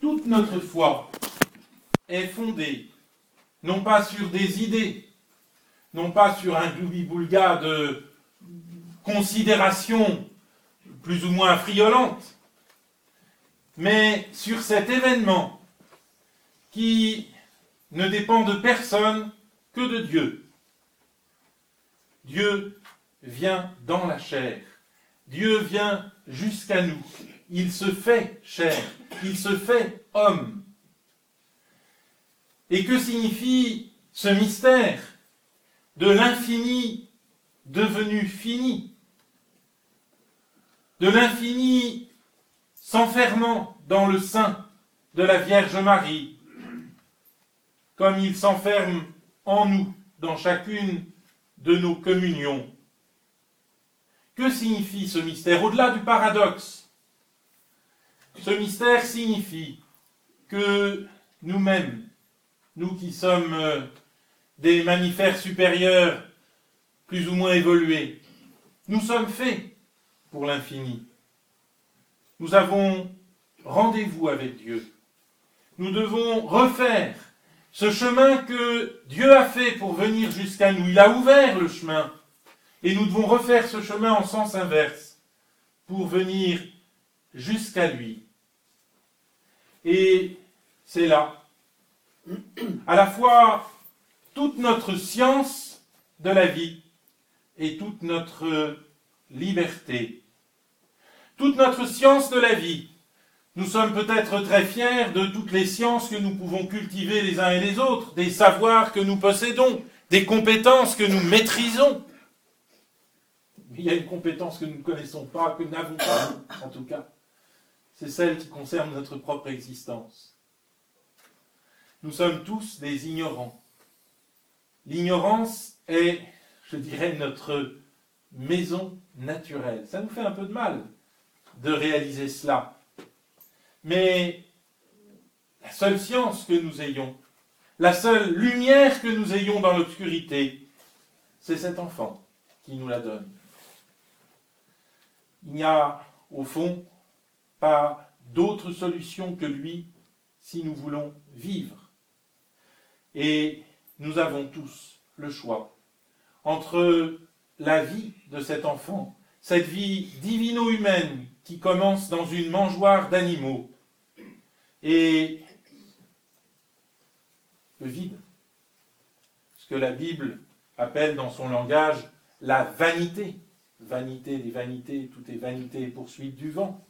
toute notre foi est fondée non pas sur des idées, non pas sur un gloubi-boulga de considérations plus ou moins friolantes, mais sur cet événement qui ne dépend de personne que de Dieu. Dieu vient dans la chair. Dieu vient jusqu'à nous. Il se fait chair. Il se fait homme. Et que signifie ce mystère de l'infini devenu fini? De l'infini s'enfermant dans le sein de la Vierge Marie, comme il s'enferme en nous dans chacune de nos communions. Que signifie ce mystère? Au-delà du paradoxe, ce mystère signifie que nous-mêmes, nous qui sommes euh, des mammifères supérieurs, plus ou moins évolués, nous sommes faits pour l'infini. Nous avons rendez-vous avec Dieu. Nous devons refaire ce chemin que Dieu a fait pour venir jusqu'à nous. Il a ouvert le chemin. Et nous devons refaire ce chemin en sens inverse pour venir jusqu'à lui. Et c'est là, à la fois toute notre science de la vie et toute notre liberté. Toute notre science de la vie. Nous sommes peut-être très fiers de toutes les sciences que nous pouvons cultiver les uns et les autres, des savoirs que nous possédons, des compétences que nous maîtrisons. Il y a une compétence que nous ne connaissons pas, que nous n'avons pas, en tout cas. C'est celle qui concerne notre propre existence. Nous sommes tous des ignorants. L'ignorance est, je dirais, notre maison naturelle. Ça nous fait un peu de mal de réaliser cela. Mais la seule science que nous ayons, la seule lumière que nous ayons dans l'obscurité, c'est cet enfant qui nous la donne. Il n'y a, au fond, pas d'autre solution que lui si nous voulons vivre. Et nous avons tous le choix entre la vie de cet enfant, cette vie divino-humaine qui commence dans une mangeoire d'animaux, et le vide, ce que la Bible appelle dans son langage la vanité. Vanité des vanités, tout est vanité et poursuite du vent.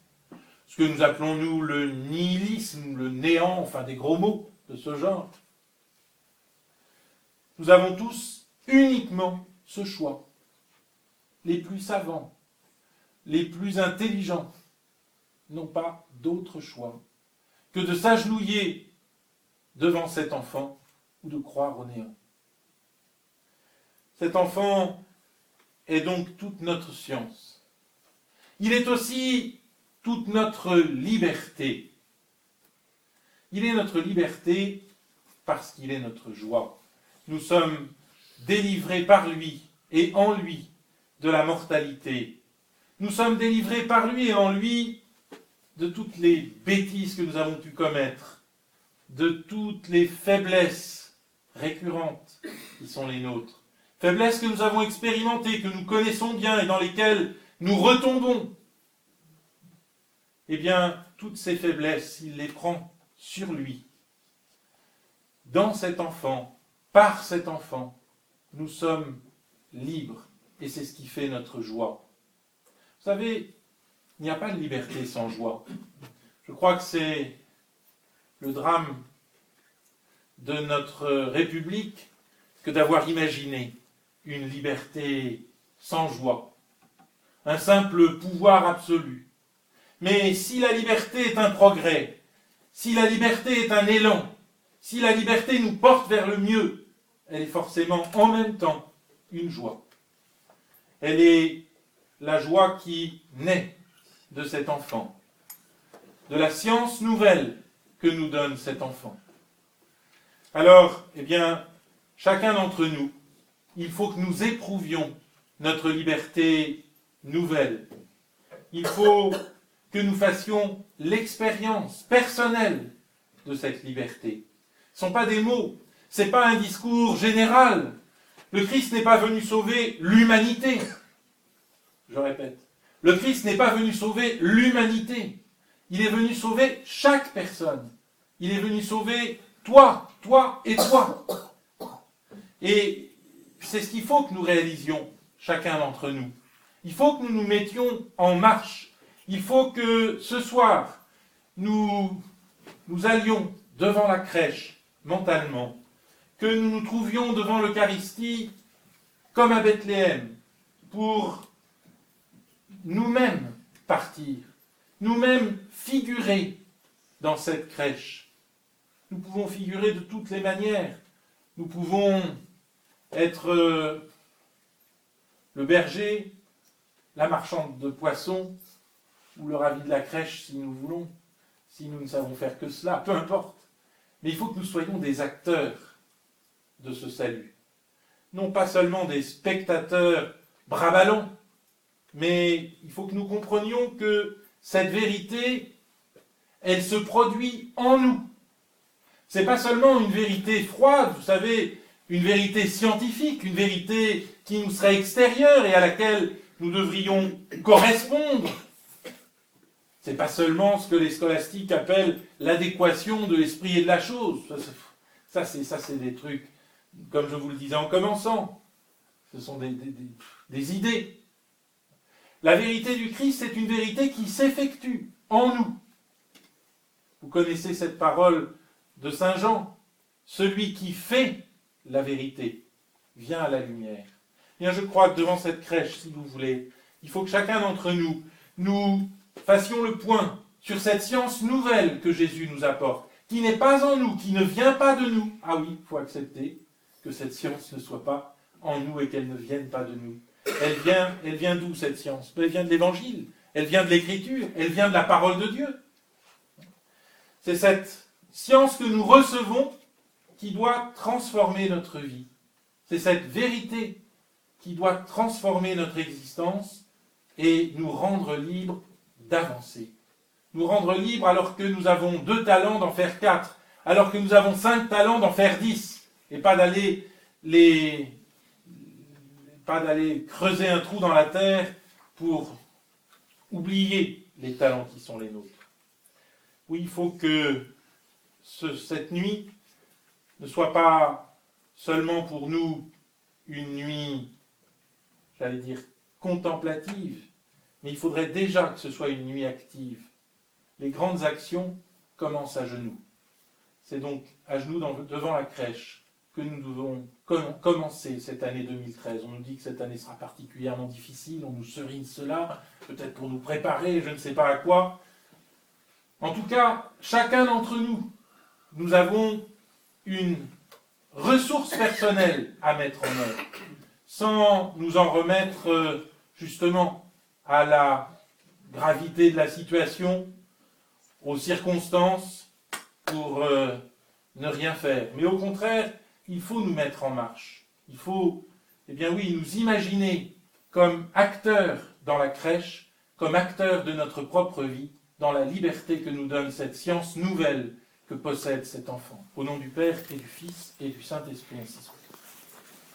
Ce que nous appelons nous le nihilisme, le néant, enfin des gros mots de ce genre. Nous avons tous uniquement ce choix. Les plus savants, les plus intelligents n'ont pas d'autre choix que de s'agenouiller devant cet enfant ou de croire au néant. Cet enfant est donc toute notre science. Il est aussi toute notre liberté. Il est notre liberté parce qu'il est notre joie. Nous sommes délivrés par lui et en lui de la mortalité. Nous sommes délivrés par lui et en lui de toutes les bêtises que nous avons pu commettre, de toutes les faiblesses récurrentes qui sont les nôtres, faiblesses que nous avons expérimentées, que nous connaissons bien et dans lesquelles nous retombons. Eh bien, toutes ces faiblesses, il les prend sur lui. Dans cet enfant, par cet enfant, nous sommes libres et c'est ce qui fait notre joie. Vous savez, il n'y a pas de liberté sans joie. Je crois que c'est le drame de notre République que d'avoir imaginé une liberté sans joie, un simple pouvoir absolu. Mais si la liberté est un progrès, si la liberté est un élan, si la liberté nous porte vers le mieux, elle est forcément en même temps une joie. Elle est la joie qui naît de cet enfant, de la science nouvelle que nous donne cet enfant. Alors, eh bien, chacun d'entre nous, il faut que nous éprouvions notre liberté nouvelle. Il faut que nous fassions l'expérience personnelle de cette liberté. Ce ne sont pas des mots, ce n'est pas un discours général. Le Christ n'est pas venu sauver l'humanité. Je répète, le Christ n'est pas venu sauver l'humanité. Il est venu sauver chaque personne. Il est venu sauver toi, toi et toi. Et c'est ce qu'il faut que nous réalisions, chacun d'entre nous. Il faut que nous nous mettions en marche. Il faut que ce soir, nous nous allions devant la crèche mentalement, que nous nous trouvions devant l'Eucharistie comme à Bethléem, pour nous-mêmes partir, nous-mêmes figurer dans cette crèche. Nous pouvons figurer de toutes les manières. Nous pouvons être euh, le berger, la marchande de poissons, ou le ravi de la crèche si nous voulons, si nous ne savons faire que cela, peu importe. Mais il faut que nous soyons des acteurs de ce salut. Non pas seulement des spectateurs bras mais il faut que nous comprenions que cette vérité, elle se produit en nous. C'est pas seulement une vérité froide, vous savez, une vérité scientifique, une vérité qui nous serait extérieure et à laquelle nous devrions correspondre. C'est pas seulement ce que les scolastiques appellent l'adéquation de l'esprit et de la chose. Ça, c'est des trucs, comme je vous le disais en commençant. Ce sont des, des idées. La vérité du Christ, c'est une vérité qui s'effectue en nous. Vous connaissez cette parole de Saint Jean. Celui qui fait la vérité vient à la lumière. Bien, je crois que devant cette crèche, si vous voulez, il faut que chacun d'entre nous, nous fassions le point sur cette science nouvelle que Jésus nous apporte, qui n'est pas en nous, qui ne vient pas de nous. Ah oui, il faut accepter que cette science ne soit pas en nous et qu'elle ne vienne pas de nous. Elle vient, elle vient d'où cette science? Elle vient de l'Évangile, elle vient de l'Écriture, elle vient de la parole de Dieu. C'est cette science que nous recevons qui doit transformer notre vie. C'est cette vérité qui doit transformer notre existence et nous rendre libres d'avancer. Nous rendre libres alors que nous avons deux talents d'en faire quatre, alors que nous avons cinq talents d'en faire dix, et pas d'aller les pas d'aller creuser un trou dans la terre pour oublier les talents qui sont les nôtres. Oui, il faut que cette nuit ne soit pas seulement pour nous une nuit, j'allais dire, contemplative, mais il faudrait déjà que ce soit une nuit active. Les grandes actions commencent à genoux. C'est donc à genoux devant la crèche que nous devons commencer cette année 2013. On nous dit que cette année sera particulièrement difficile, on nous serine cela, peut-être pour nous préparer, je ne sais pas à quoi. En tout cas, chacun d'entre nous, nous avons une ressource personnelle à mettre en œuvre, sans nous en remettre euh, justement à la gravité de la situation, aux circonstances, pour euh, ne rien faire. Mais au contraire, il faut nous mettre en marche. Il faut, eh bien oui, nous imaginer comme acteurs dans la crèche, comme acteurs de notre propre vie, dans la liberté que nous donne cette science nouvelle que possède cet enfant. Au nom du Père et du Fils et du Saint-Esprit, ainsi soit.